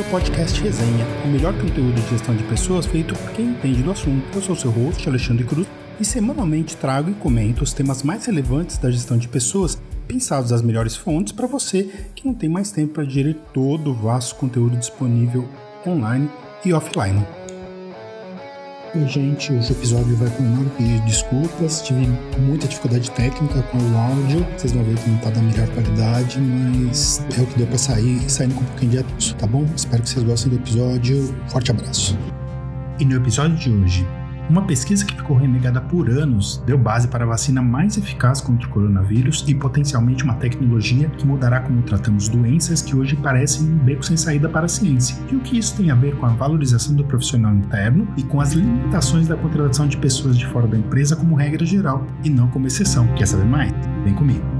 O podcast Resenha, o melhor conteúdo de gestão de pessoas feito por quem entende do assunto. Eu sou seu host, Alexandre Cruz, e semanalmente trago e comento os temas mais relevantes da gestão de pessoas, pensados das melhores fontes para você que não tem mais tempo para digerir todo o vasto conteúdo disponível online e offline. Oi, gente, hoje o episódio vai pedido de desculpas. Tive muita dificuldade técnica com o áudio. Vocês vão ver que não tá da melhor qualidade, mas é o que deu pra sair e saindo com um pouquinho de atraso, tá bom? Espero que vocês gostem do episódio. Forte abraço. E no episódio de hoje, uma pesquisa que ficou renegada por anos deu base para a vacina mais eficaz contra o coronavírus e potencialmente uma tecnologia que mudará como tratamos doenças que hoje parecem um beco sem saída para a ciência. E o que isso tem a ver com a valorização do profissional interno e com as limitações da contratação de pessoas de fora da empresa como regra geral e não como exceção. Quer saber mais? Vem comigo.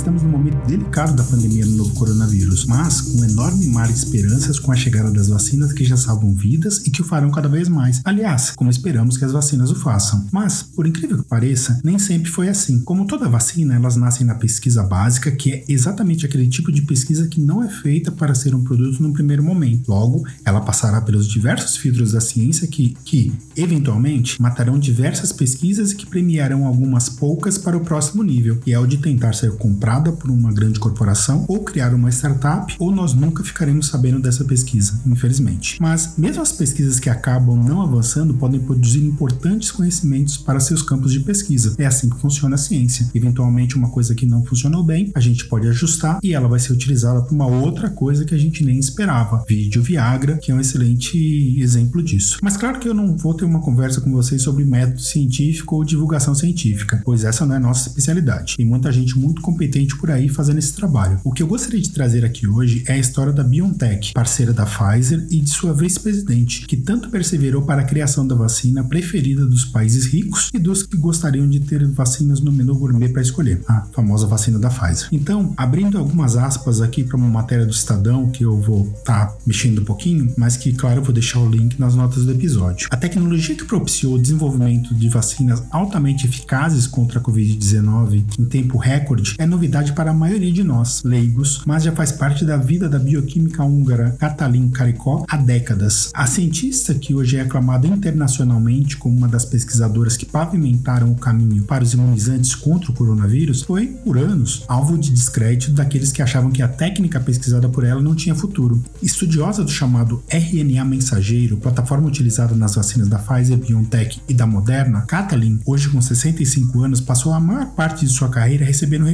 Estamos num momento delicado da pandemia do novo coronavírus, mas com um enorme mar de esperanças com a chegada das vacinas que já salvam vidas e que o farão cada vez mais. Aliás, como esperamos que as vacinas o façam. Mas, por incrível que pareça, nem sempre foi assim. Como toda vacina, elas nascem na pesquisa básica, que é exatamente aquele tipo de pesquisa que não é feita para ser um produto no primeiro momento. Logo, ela passará pelos diversos filtros da ciência que, que eventualmente, matarão diversas pesquisas e que premiarão algumas poucas para o próximo nível, que é o de tentar ser comprada por uma grande corporação ou criar uma startup, ou nós nunca ficaremos sabendo dessa pesquisa, infelizmente. Mas mesmo as pesquisas que acabam não avançando podem produzir importantes conhecimentos para seus campos de pesquisa. É assim que funciona a ciência. Eventualmente uma coisa que não funcionou bem, a gente pode ajustar e ela vai ser utilizada para uma outra coisa que a gente nem esperava. Vídeo Viagra, que é um excelente exemplo disso. Mas claro que eu não vou ter uma conversa com vocês sobre método científico ou divulgação científica, pois essa não é nossa especialidade. Tem muita gente muito competente competente por aí fazendo esse trabalho. O que eu gostaria de trazer aqui hoje é a história da BioNTech, parceira da Pfizer e de sua vice-presidente, que tanto perseverou para a criação da vacina preferida dos países ricos e dos que gostariam de ter vacinas no menu gourmet para escolher, a famosa vacina da Pfizer. Então, abrindo algumas aspas aqui para uma matéria do Estadão que eu vou estar tá mexendo um pouquinho, mas que, claro, eu vou deixar o link nas notas do episódio. A tecnologia que propiciou o desenvolvimento de vacinas altamente eficazes contra a Covid-19 em tempo recorde é novidade para a maioria de nós, leigos, mas já faz parte da vida da bioquímica húngara Katalin Karikó há décadas. A cientista, que hoje é aclamada internacionalmente como uma das pesquisadoras que pavimentaram o caminho para os imunizantes contra o coronavírus, foi, por anos, alvo de descrédito daqueles que achavam que a técnica pesquisada por ela não tinha futuro. Estudiosa do chamado RNA mensageiro, plataforma utilizada nas vacinas da Pfizer, BioNTech e da Moderna, Katalin, hoje com 65 anos, passou a maior parte de sua carreira recebendo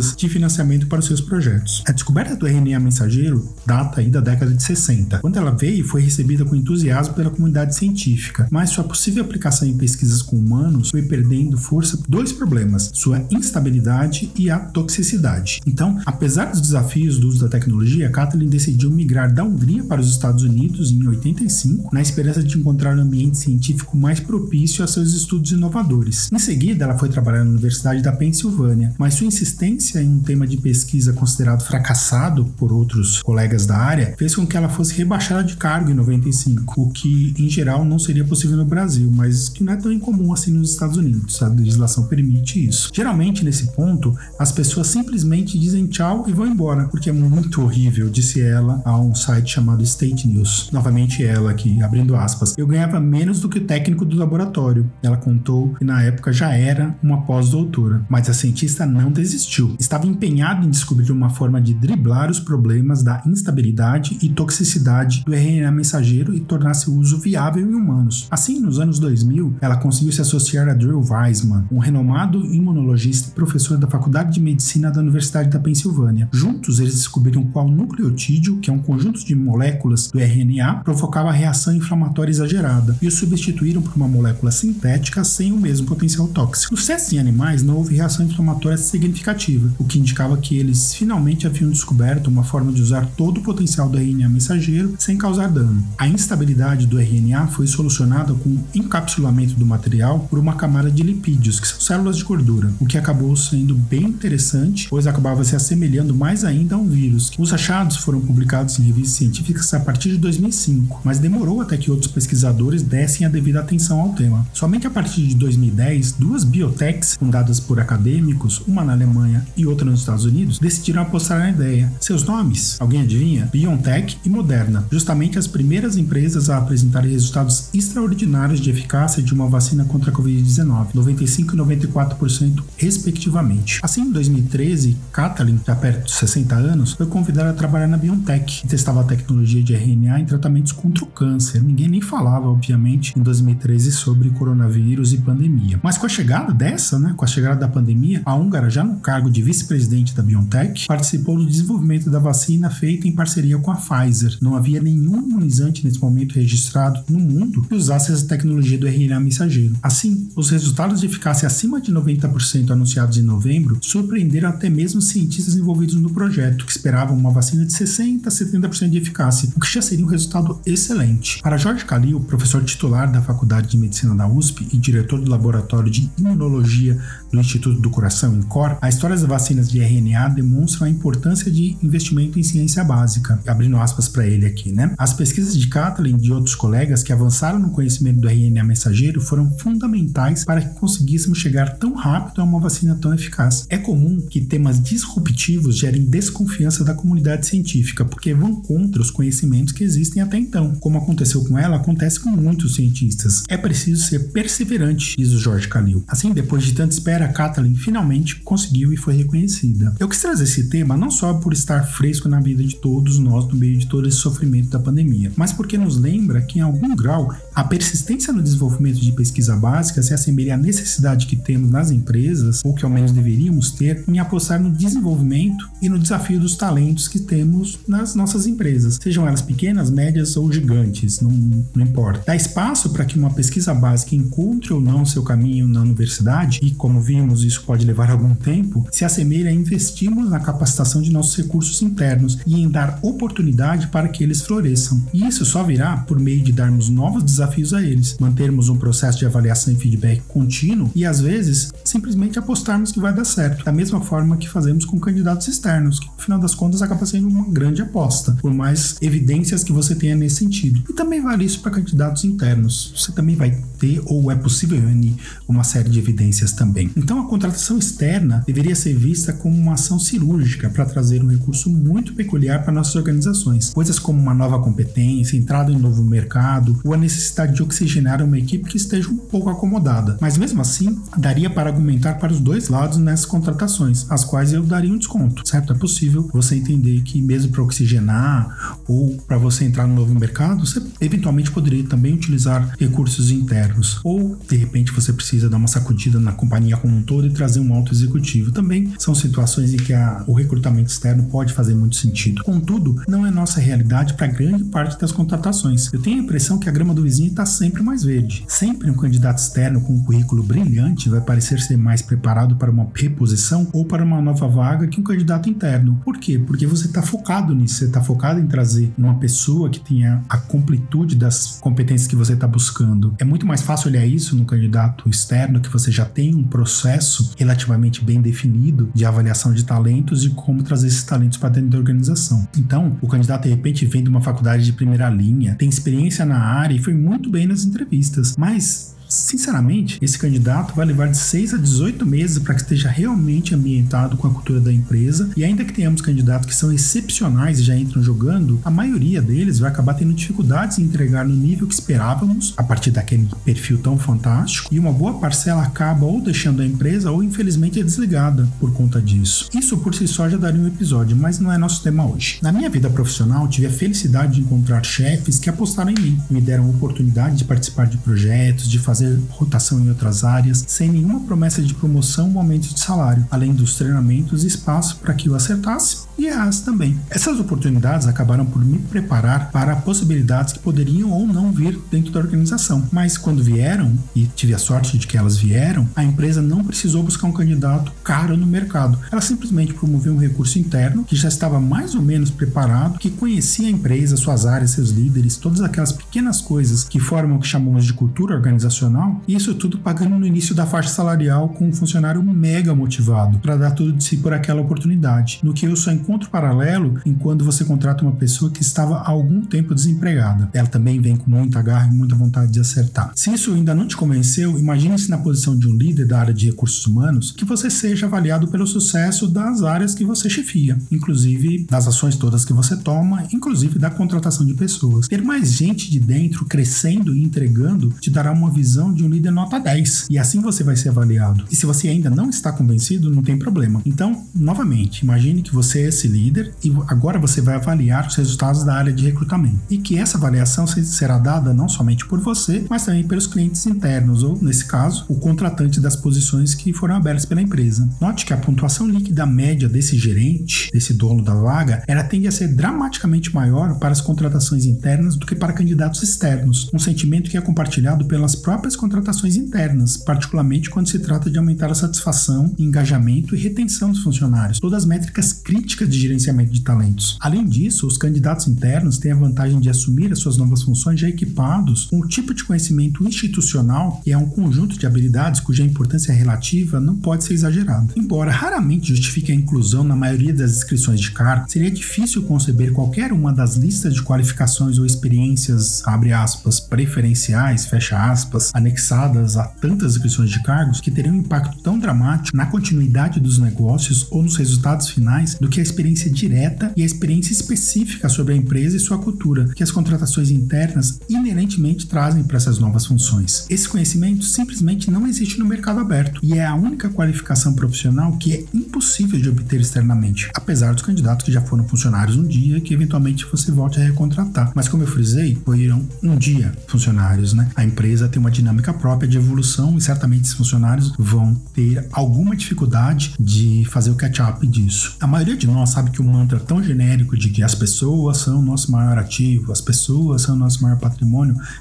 recursos de financiamento para os seus projetos. A descoberta do RNA mensageiro data aí da década de 60. Quando ela veio, foi recebida com entusiasmo pela comunidade científica, mas sua possível aplicação em pesquisas com humanos foi perdendo força por dois problemas: sua instabilidade e a toxicidade. Então, apesar dos desafios do uso da tecnologia, Kathleen decidiu migrar da Hungria para os Estados Unidos em 85, na esperança de encontrar um ambiente científico mais propício a seus estudos inovadores. Em seguida, ela foi trabalhar na Universidade da Pensilvânia, mas sua insistência em um tema de pesquisa considerado fracassado por outros colegas da área fez com que ela fosse rebaixada de cargo em 95, o que em geral não seria possível no Brasil, mas que não é tão incomum assim nos Estados Unidos. A legislação permite isso. Geralmente, nesse ponto, as pessoas simplesmente dizem tchau e vão embora, porque é muito horrível, disse ela a um site chamado State News. Novamente ela aqui, abrindo aspas. Eu ganhava menos do que o técnico do laboratório. Ela contou que na época já era uma pós-doutora, mas a cientista não desistiu estava empenhado em descobrir uma forma de driblar os problemas da instabilidade e toxicidade do RNA mensageiro e tornar seu uso viável em humanos. Assim, nos anos 2000, ela conseguiu se associar a Drew Weissman, um renomado imunologista e professor da Faculdade de Medicina da Universidade da Pensilvânia. Juntos, eles descobriram qual nucleotídeo, que é um conjunto de moléculas do RNA, provocava a reação inflamatória exagerada e o substituíram por uma molécula sintética sem o mesmo potencial tóxico. Nos testes em animais, não houve reação inflamatória significativa o que indicava que eles finalmente haviam descoberto uma forma de usar todo o potencial do RNA mensageiro sem causar dano. A instabilidade do RNA foi solucionada com o encapsulamento do material por uma camada de lipídios, que são células de gordura, o que acabou sendo bem interessante, pois acabava se assemelhando mais ainda a um vírus. Os achados foram publicados em revistas científicas a partir de 2005, mas demorou até que outros pesquisadores dessem a devida atenção ao tema. Somente a partir de 2010, duas biotechs fundadas por acadêmicos, uma na Alemanha e outra nos Estados Unidos, decidiram apostar na ideia. Seus nomes, alguém adivinha? BioNTech e Moderna, justamente as primeiras empresas a apresentarem resultados extraordinários de eficácia de uma vacina contra a Covid-19, 95 e 94% respectivamente. Assim, em 2013, Kathleen, já perto de 60 anos, foi convidada a trabalhar na BioNTech, que testava a tecnologia de RNA em tratamentos contra o câncer. Ninguém nem falava, obviamente, em 2013 sobre coronavírus e pandemia. Mas com a chegada dessa, né, com a chegada da pandemia, a húngara, já no cargo de vice-presidente da BioNTech, participou do desenvolvimento da vacina feita em parceria com a Pfizer. Não havia nenhum imunizante nesse momento registrado no mundo que usasse essa tecnologia do RNA mensageiro. Assim, os resultados de eficácia acima de 90% anunciados em novembro surpreenderam até mesmo cientistas envolvidos no projeto, que esperavam uma vacina de 60 a 70% de eficácia, o que já seria um resultado excelente. Para Jorge Calil, professor titular da Faculdade de Medicina da USP e diretor do Laboratório de Imunologia do Instituto do Coração, INCOR, a história das vacinas de RNA demonstram a importância de investimento em ciência básica. Abrindo aspas para ele aqui, né? As pesquisas de Kathleen e de outros colegas que avançaram no conhecimento do RNA mensageiro foram fundamentais para que conseguíssemos chegar tão rápido a uma vacina tão eficaz. É comum que temas disruptivos gerem desconfiança da comunidade científica, porque vão contra os conhecimentos que existem até então. Como aconteceu com ela, acontece com muitos cientistas. É preciso ser perseverante, diz o Jorge Calil. Assim, depois de tanta espera, Kathleen finalmente conseguiu e foi reconhecida. Eu quis trazer esse tema não só por estar fresco na vida de todos nós no meio de todo esse sofrimento da pandemia, mas porque nos lembra que, em algum grau, a persistência no desenvolvimento de pesquisa básica se assemelha à necessidade que temos nas empresas, ou que ao menos deveríamos ter, em apostar no desenvolvimento e no desafio dos talentos que temos nas nossas empresas, sejam elas pequenas, médias ou gigantes, não, não importa. Dá espaço para que uma pesquisa básica encontre ou não seu caminho na universidade, e como vimos, isso pode levar algum tempo, se assemelha a investirmos na capacitação de nossos recursos internos e em dar oportunidade para que eles floresçam. E isso só virá por meio de darmos novos desafios a eles, mantermos um processo de avaliação e feedback contínuo e, às vezes, simplesmente apostarmos que vai dar certo, da mesma forma que fazemos com candidatos externos, que no final das contas acaba sendo uma grande aposta, por mais evidências que você tenha nesse sentido. E também vale isso para candidatos internos. Você também vai ter ou é possível reunir uma série de evidências também. Então, a contratação externa deveria ser vista como uma ação cirúrgica para trazer um recurso muito peculiar para nossas organizações. Coisas como uma nova competência, entrada em um novo mercado ou a necessidade de oxigenar uma equipe que esteja um pouco acomodada. Mas mesmo assim, daria para argumentar para os dois lados nessas contratações, as quais eu daria um desconto, certo? É possível você entender que mesmo para oxigenar ou para você entrar no novo mercado, você eventualmente poderia também utilizar recursos internos. Ou, de repente, você precisa dar uma sacudida na companhia como um todo e trazer um alto executivo. Também são situações em que a, o recrutamento externo pode fazer muito sentido. Contudo, não é nossa realidade para grande parte das contratações. Eu tenho a impressão que a grama do vizinho está sempre mais verde. Sempre um candidato externo com um currículo brilhante vai parecer ser mais preparado para uma reposição ou para uma nova vaga que um candidato interno. Por quê? Porque você está focado nisso, você está focado em trazer uma pessoa que tenha a completude das competências que você está buscando. É muito mais fácil olhar isso no candidato externo, que você já tem um processo relativamente bem definido de avaliação de talentos e como trazer esses talentos para dentro da organização. Então, o candidato de repente vem de uma faculdade de primeira linha, tem experiência na área e foi muito bem nas entrevistas, mas Sinceramente, esse candidato vai levar de 6 a 18 meses para que esteja realmente ambientado com a cultura da empresa, e ainda que tenhamos candidatos que são excepcionais e já entram jogando, a maioria deles vai acabar tendo dificuldades em entregar no nível que esperávamos, a partir daquele perfil tão fantástico, e uma boa parcela acaba ou deixando a empresa ou infelizmente é desligada por conta disso. Isso por si só já daria um episódio, mas não é nosso tema hoje. Na minha vida profissional, tive a felicidade de encontrar chefes que apostaram em mim, me deram a oportunidade de participar de projetos, de fazer fazer rotação em outras áreas, sem nenhuma promessa de promoção ou aumento de salário, além dos treinamentos e espaço para que eu acertasse e errasse também. Essas oportunidades acabaram por me preparar para possibilidades que poderiam ou não vir dentro da organização, mas quando vieram, e tive a sorte de que elas vieram, a empresa não precisou buscar um candidato caro no mercado. Ela simplesmente promoveu um recurso interno que já estava mais ou menos preparado, que conhecia a empresa, suas áreas, seus líderes, todas aquelas pequenas coisas que formam o que chamamos de cultura organizacional e isso tudo pagando no início da faixa salarial com um funcionário mega motivado para dar tudo de si por aquela oportunidade. No que eu só encontro paralelo em quando você contrata uma pessoa que estava há algum tempo desempregada. Ela também vem com muita garra e muita vontade de acertar. Se isso ainda não te convenceu, imagine-se na posição de um líder da área de recursos humanos que você seja avaliado pelo sucesso das áreas que você chefia, inclusive das ações todas que você toma, inclusive da contratação de pessoas. Ter mais gente de dentro crescendo e entregando te dará uma visão de um líder nota 10 e assim você vai ser avaliado. E se você ainda não está convencido, não tem problema. Então, novamente, imagine que você é esse líder e agora você vai avaliar os resultados da área de recrutamento e que essa avaliação será dada não somente por você, mas também pelos clientes internos ou, nesse caso, o contratante das posições que foram abertas pela empresa. Note que a pontuação líquida média desse gerente, desse dono da vaga, ela tende a ser dramaticamente maior para as contratações internas do que para candidatos externos, um sentimento que é compartilhado pelas próprias contratações internas, particularmente quando se trata de aumentar a satisfação, engajamento e retenção dos funcionários, todas as métricas críticas de gerenciamento de talentos. Além disso, os candidatos internos têm a vantagem de assumir as suas novas funções já equipados com o tipo de conhecimento institucional que é um conjunto de habilidades cuja importância relativa não pode ser exagerada. Embora raramente justifique a inclusão na maioria das inscrições de cargo, seria difícil conceber qualquer uma das listas de qualificações ou experiências, abre aspas, preferenciais, fecha aspas, anexadas a tantas inscrições de cargos que teriam um impacto tão dramático na continuidade dos negócios ou nos resultados finais do que a experiência direta e a experiência específica sobre a empresa e sua cultura, que as contratações internas inerentemente trazem para essas novas funções. Esse conhecimento simplesmente não existe no mercado aberto e é a única qualificação profissional que é impossível de obter externamente, apesar dos candidatos que já foram funcionários um dia que eventualmente você volte a recontratar. Mas como eu frisei, foram um dia funcionários, né? A empresa tem uma dinâmica própria de evolução e certamente esses funcionários vão ter alguma dificuldade de fazer o catch-up disso. A maioria de nós sabe que o mantra tão genérico de que as pessoas são o nosso maior ativo, as pessoas são o nosso maior patrimônio,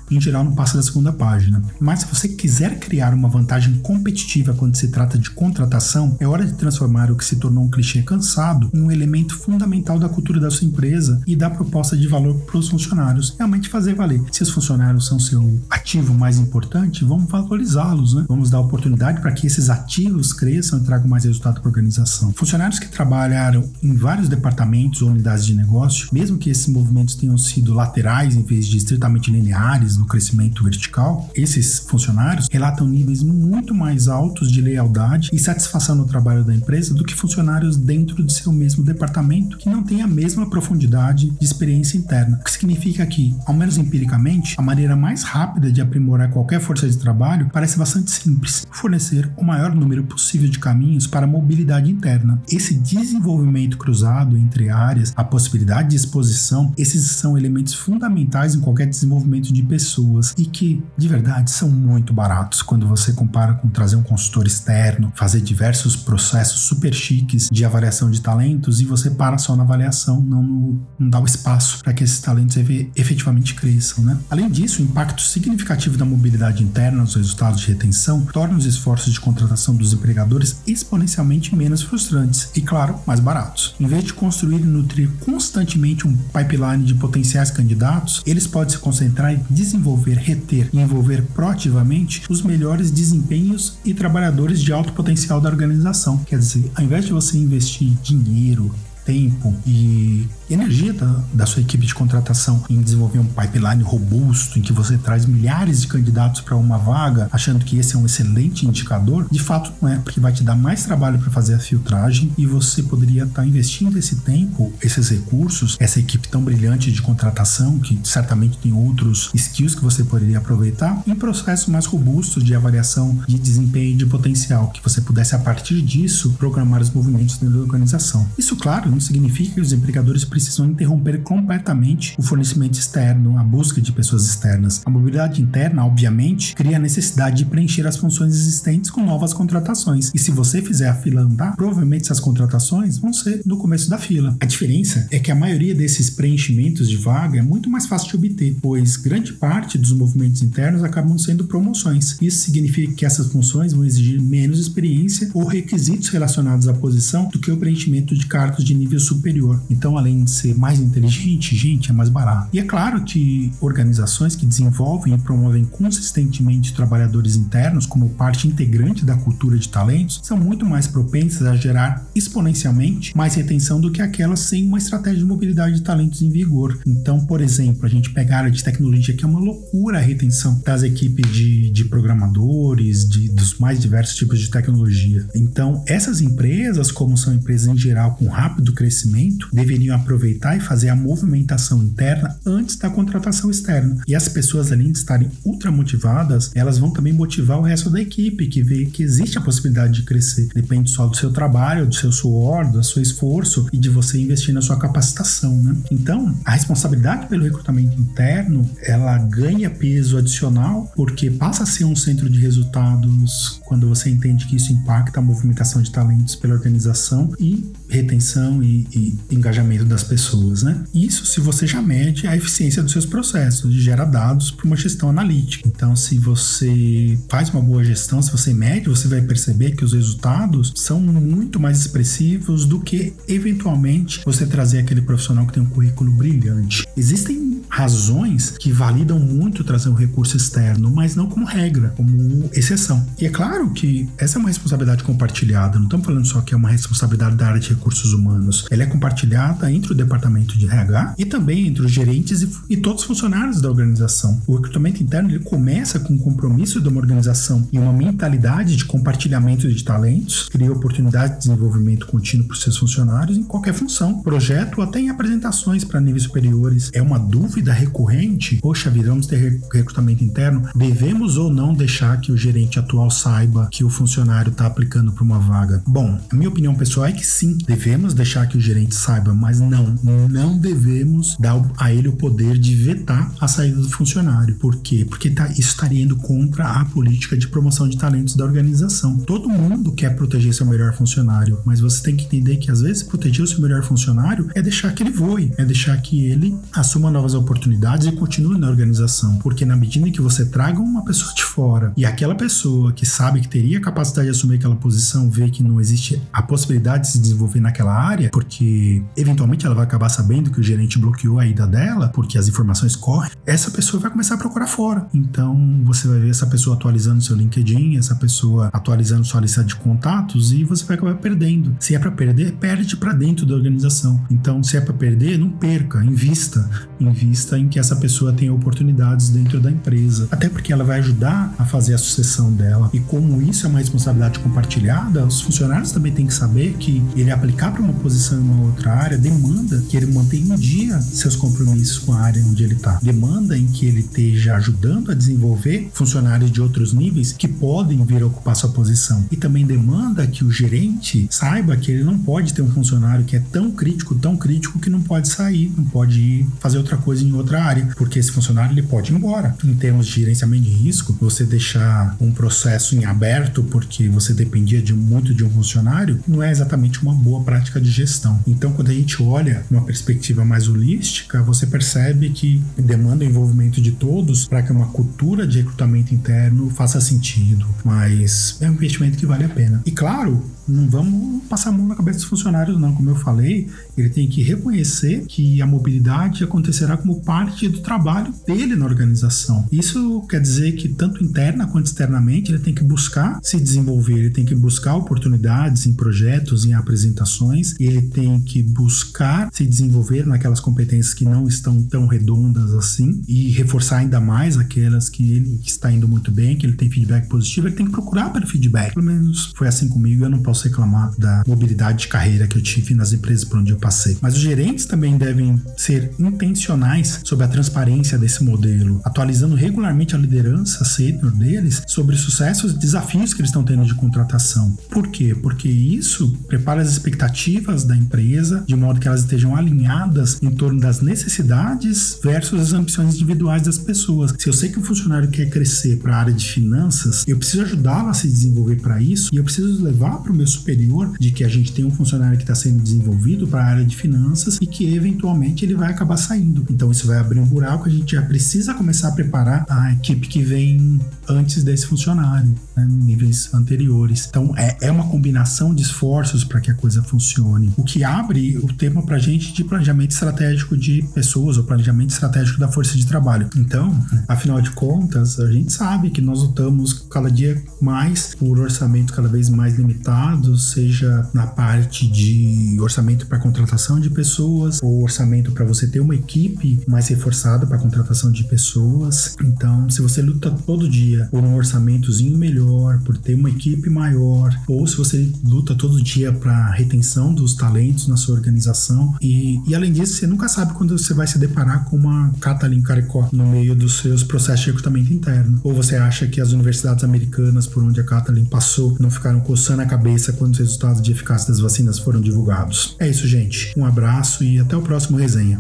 em geral não passa da segunda página. Mas se você quiser criar uma vantagem competitiva quando se trata de contratação, é hora de transformar o que se tornou um clichê cansado em um elemento fundamental da cultura da sua empresa e da proposta de valor para os funcionários. Realmente fazer valer. Se os funcionários são seu ativo mais importante, vamos valorizá-los, né? Vamos dar oportunidade para que esses ativos cresçam e tragam mais resultado para a organização. Funcionários que trabalharam em vários departamentos ou unidades de negócio, mesmo que esses movimentos tenham sido laterais em vez de estritamente lineares no crescimento vertical, esses funcionários relatam níveis muito mais altos de lealdade e satisfação no trabalho da empresa do que funcionários dentro de seu mesmo departamento que não têm a mesma profundidade de experiência interna. O que significa que, ao menos empiricamente, a maneira mais rápida de aprimorar qualquer força de trabalho parece bastante simples: fornecer o maior número possível de caminhos para a mobilidade interna. Esse desenvolvimento cruzado entre áreas, a possibilidade de exposição, esses são elementos fundamentais em qualquer desenvolvimento de pessoas e que, de verdade, são muito baratos quando você compara com trazer um consultor externo, fazer diversos processos super chiques de avaliação de talentos e você para só na avaliação, não, no, não dá o espaço para que esses talentos efetivamente cresçam. Né? Além disso, o impacto significativo da mobilidade interna nos resultados de retenção torna os esforços de contratação dos empregadores exponencialmente menos frustrantes e, claro, mais baratos. Em vez de construir e nutrir constantemente um pipeline de potenciais candidatos, eles podem se concentrar em desenvolver, reter e envolver proativamente os melhores desempenhos e trabalhadores de alto potencial da organização. Quer dizer, ao invés de você investir dinheiro, tempo e energia da, da, sua equipe de contratação em desenvolver um pipeline robusto em que você traz milhares de candidatos para uma vaga, achando que esse é um excelente indicador, de fato não é, porque vai te dar mais trabalho para fazer a filtragem e você poderia estar tá investindo esse tempo, esses recursos, essa equipe tão brilhante de contratação, que certamente tem outros skills que você poderia aproveitar, em processos mais robustos de avaliação de desempenho e de potencial, que você pudesse a partir disso programar os movimentos dentro da organização. Isso, claro, não significa que os empregadores precisam interromper completamente o fornecimento externo, a busca de pessoas externas. A mobilidade interna, obviamente, cria a necessidade de preencher as funções existentes com novas contratações. E se você fizer a fila andar, provavelmente essas contratações vão ser no começo da fila. A diferença é que a maioria desses preenchimentos de vaga é muito mais fácil de obter, pois grande parte dos movimentos internos acabam sendo promoções. Isso significa que essas funções vão exigir menos experiência ou requisitos relacionados à posição do que o preenchimento de cargos de nível superior. Então, além de ser mais inteligente, gente, é mais barato. E é claro que organizações que desenvolvem e promovem consistentemente trabalhadores internos como parte integrante da cultura de talentos são muito mais propensas a gerar exponencialmente mais retenção do que aquelas sem uma estratégia de mobilidade de talentos em vigor. Então, por exemplo, a gente pega a área de tecnologia que é uma loucura a retenção das equipes de, de programadores, de, dos mais diversos tipos de tecnologia. Então, essas empresas, como são empresas em geral com rápido crescimento, deveriam aproveitar e fazer a movimentação interna antes da contratação externa. E as pessoas, além de estarem ultra motivadas, elas vão também motivar o resto da equipe, que vê que existe a possibilidade de crescer. Depende só do seu trabalho, do seu suor, do seu esforço e de você investir na sua capacitação, né? Então, a responsabilidade pelo recrutamento interno, ela ganha peso adicional porque passa a ser um centro de resultados quando você entende que isso impacta a movimentação de talentos pela organização e retenção e, e engajamento das pessoas, né? Isso se você já mede a eficiência dos seus processos, gera dados para uma gestão analítica. Então, se você faz uma boa gestão, se você mede, você vai perceber que os resultados são muito mais expressivos do que eventualmente você trazer aquele profissional que tem um currículo brilhante. Existem razões que validam muito trazer um recurso externo, mas não como regra, como exceção. E é claro que essa é uma responsabilidade compartilhada, não estamos falando só que é uma responsabilidade da área de recursos humanos, ela é compartilhada entre o departamento de RH e também entre os gerentes e, e todos os funcionários da organização. O recrutamento interno ele começa com o compromisso de uma organização e uma mentalidade de compartilhamento de talentos, cria oportunidade de desenvolvimento contínuo para os seus funcionários em qualquer função, projeto até em apresentações para níveis superiores. É uma dúvida recorrente, poxa vida, vamos ter recrutamento interno, devemos ou não deixar que o gerente atual saiba que o funcionário está aplicando para uma vaga? Bom, a minha opinião pessoal é que sim, devemos deixar que o gerente saiba, mas não, não devemos dar a ele o poder de vetar a saída do funcionário. Por quê? Porque tá, isso estaria indo contra a política de promoção de talentos da organização. Todo mundo quer proteger seu melhor funcionário, mas você tem que entender que às vezes proteger o seu melhor funcionário é deixar que ele voe, é deixar que ele assuma novas oportunidades e continue na organização. Porque na medida em que você traga uma pessoa de fora e aquela pessoa que sabe que teria capacidade de assumir aquela posição vê que não existe a possibilidade de se desenvolver naquela área, porque eventualmente ela vai acabar sabendo que o gerente bloqueou a ida dela, porque as informações correm, essa pessoa vai começar a procurar fora. Então você vai ver essa pessoa atualizando seu LinkedIn, essa pessoa atualizando sua lista de contatos e você vai acabar perdendo. Se é para perder, perde para dentro da organização. Então, se é para perder, não perca, invista, invista em que essa pessoa tenha oportunidades dentro da empresa, até porque ela vai ajudar a fazer a sucessão dela. E como isso é uma responsabilidade compartilhada, os funcionários também têm que saber que ele aplicar para uma posição em uma outra área demanda que ele mantenha em dia seus compromissos com a área onde ele está. Demanda em que ele esteja ajudando a desenvolver funcionários de outros níveis que podem vir a ocupar sua posição. E também demanda que o gerente saiba que ele não pode ter um funcionário que é tão crítico, tão crítico que não pode sair, não pode ir fazer outra coisa em outra área, porque esse funcionário ele pode ir embora. Em termos de gerenciamento de risco, você deixar um processo em aberto porque você dependia de muito de um funcionário, não é exatamente uma boa prática de gestão. Então, quando a gente olha uma perspectiva mais holística, você percebe que demanda o envolvimento de todos para que uma cultura de recrutamento interno faça sentido, mas é um investimento que vale a pena. E claro, não vamos passar a mão na cabeça dos funcionários, não. Como eu falei, ele tem que reconhecer que a mobilidade acontecerá como parte do trabalho dele na organização. Isso quer dizer que, tanto interna quanto externamente, ele tem que buscar se desenvolver, ele tem que buscar oportunidades em projetos, em apresentações, ele tem que buscar se desenvolver naquelas competências que não estão tão redondas assim e reforçar ainda mais aquelas que ele está indo muito bem, que ele tem feedback positivo, ele tem que procurar pelo feedback. Pelo menos foi assim comigo, eu não posso reclamar da mobilidade de carreira que eu tive nas empresas por onde eu passei. Mas os gerentes também devem ser intencionais sobre a transparência desse modelo, atualizando regularmente a liderança sênior deles sobre os sucessos e desafios que eles estão tendo de contratação. Por quê? Porque isso prepara as expectativas da empresa de modo que elas estejam alinhadas em torno das necessidades versus as ambições individuais das pessoas. Se eu sei que o funcionário quer crescer para a área de finanças, eu preciso ajudá-lo a se desenvolver para isso e eu preciso levar para o meu superior de que a gente tem um funcionário que está sendo desenvolvido para a área de finanças e que eventualmente ele vai acabar saindo. Então isso vai abrir um buraco, a gente já precisa começar a preparar a equipe que vem antes desse funcionário, né, níveis anteriores. Então é, é uma combinação de esforços para que a coisa funcione. O que abre o tema para a gente de planejamento estratégico de pessoas ou planejamento estratégico da força de trabalho. Então, afinal de contas, a gente sabe que nós lutamos cada dia mais por orçamento cada vez mais limitado, seja na parte de orçamento para contratação de pessoas ou orçamento para você ter uma equipe mais reforçada para contratação de pessoas. Então, se você luta todo dia por um orçamentozinho melhor, por ter uma equipe maior, ou se você luta todo dia para retenção dos talentos na sua organização e, e além disso, você nunca sabe quando você vai se deparar com uma Catalin Caricó no meio dos seus processos de recrutamento interno. Ou você acha que as universidades americanas por onde a Catalin passou não ficaram coçando a cabeça quando os resultados de eficácia das vacinas foram divulgados. É isso, gente. Um abraço e até o próximo resenha.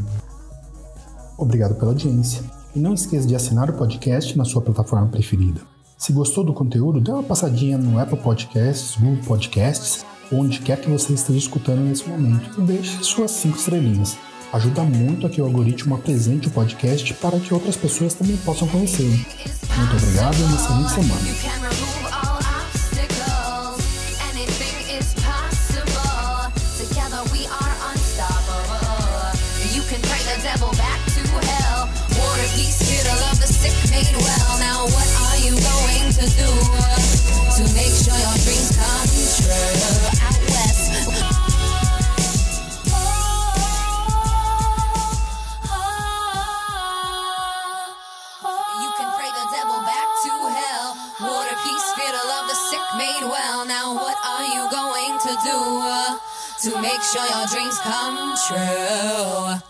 Obrigado pela audiência. E não esqueça de assinar o podcast na sua plataforma preferida. Se gostou do conteúdo, dê uma passadinha no Apple Podcasts, Google Podcasts, onde quer que você esteja escutando nesse momento, e deixe suas cinco estrelinhas. Ajuda muito a que o algoritmo apresente o podcast para que outras pessoas também possam conhecê-lo. Muito obrigado e uma excelente semana. To make sure your dreams come true.